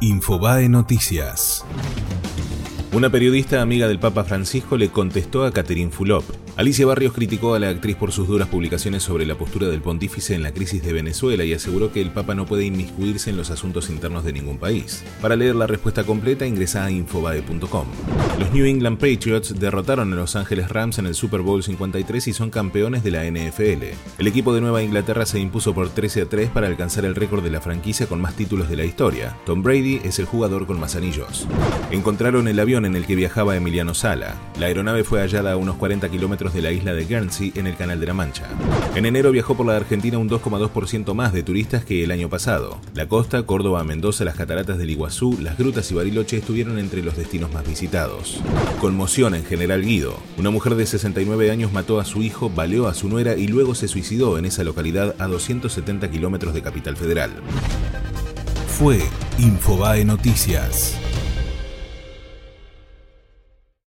Infobae Noticias. Una periodista amiga del Papa Francisco le contestó a Catherine Fulop. Alicia Barrios criticó a la actriz por sus duras publicaciones sobre la postura del pontífice en la crisis de Venezuela y aseguró que el Papa no puede inmiscuirse en los asuntos internos de ningún país. Para leer la respuesta completa ingresa a infobae.com. Los New England Patriots derrotaron a Los Ángeles Rams en el Super Bowl 53 y son campeones de la NFL. El equipo de Nueva Inglaterra se impuso por 13 a 3 para alcanzar el récord de la franquicia con más títulos de la historia. Tom Brady es el jugador con más anillos. Encontraron el avión en el que viajaba Emiliano Sala. La aeronave fue hallada a unos 40 kilómetros de la isla de Guernsey en el Canal de la Mancha. En enero viajó por la Argentina un 2,2% más de turistas que el año pasado. La costa, Córdoba, Mendoza, las cataratas del Iguazú, las grutas y Bariloche estuvieron entre los destinos más visitados. Conmoción en General Guido. Una mujer de 69 años mató a su hijo, baleó a su nuera y luego se suicidó en esa localidad a 270 kilómetros de Capital Federal. Fue Infobae Noticias.